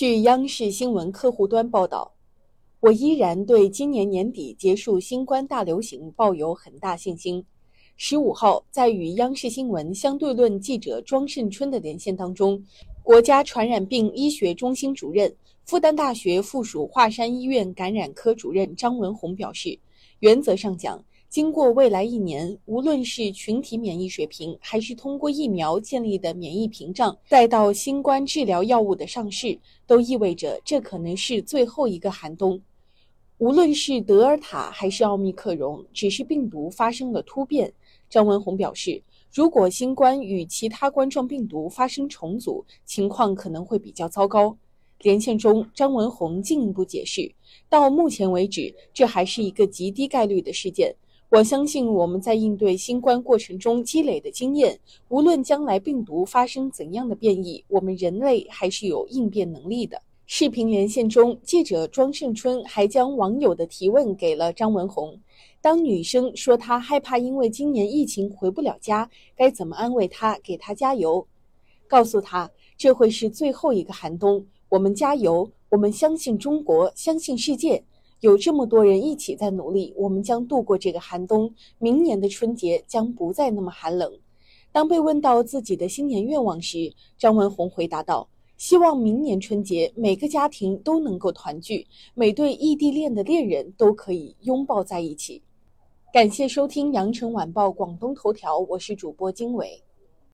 据央视新闻客户端报道，我依然对今年年底结束新冠大流行抱有很大信心。十五号，在与央视新闻相对论记者庄胜春的连线当中，国家传染病医学中心主任、复旦大学附属华山医院感染科主任张文宏表示，原则上讲，经过未来一年，无论是群体免疫水平，还是通过疫苗建立的免疫屏障，再到新冠治疗药物的上市，都意味着这可能是最后一个寒冬。无论是德尔塔还是奥密克戎，只是病毒发生了突变。张文宏表示，如果新冠与其他冠状病毒发生重组，情况可能会比较糟糕。连线中，张文宏进一步解释，到目前为止，这还是一个极低概率的事件。我相信我们在应对新冠过程中积累的经验，无论将来病毒发生怎样的变异，我们人类还是有应变能力的。视频连线中，记者庄胜春还将网友的提问给了张文宏。当女生说她害怕因为今年疫情回不了家，该怎么安慰她，给她加油？告诉她这会是最后一个寒冬，我们加油，我们相信中国，相信世界，有这么多人一起在努力，我们将度过这个寒冬，明年的春节将不再那么寒冷。当被问到自己的新年愿望时，张文宏回答道：“希望明年春节每个家庭都能够团聚，每对异地恋的恋人都可以拥抱在一起。”感谢收听《羊城晚报广东头条》，我是主播经纬。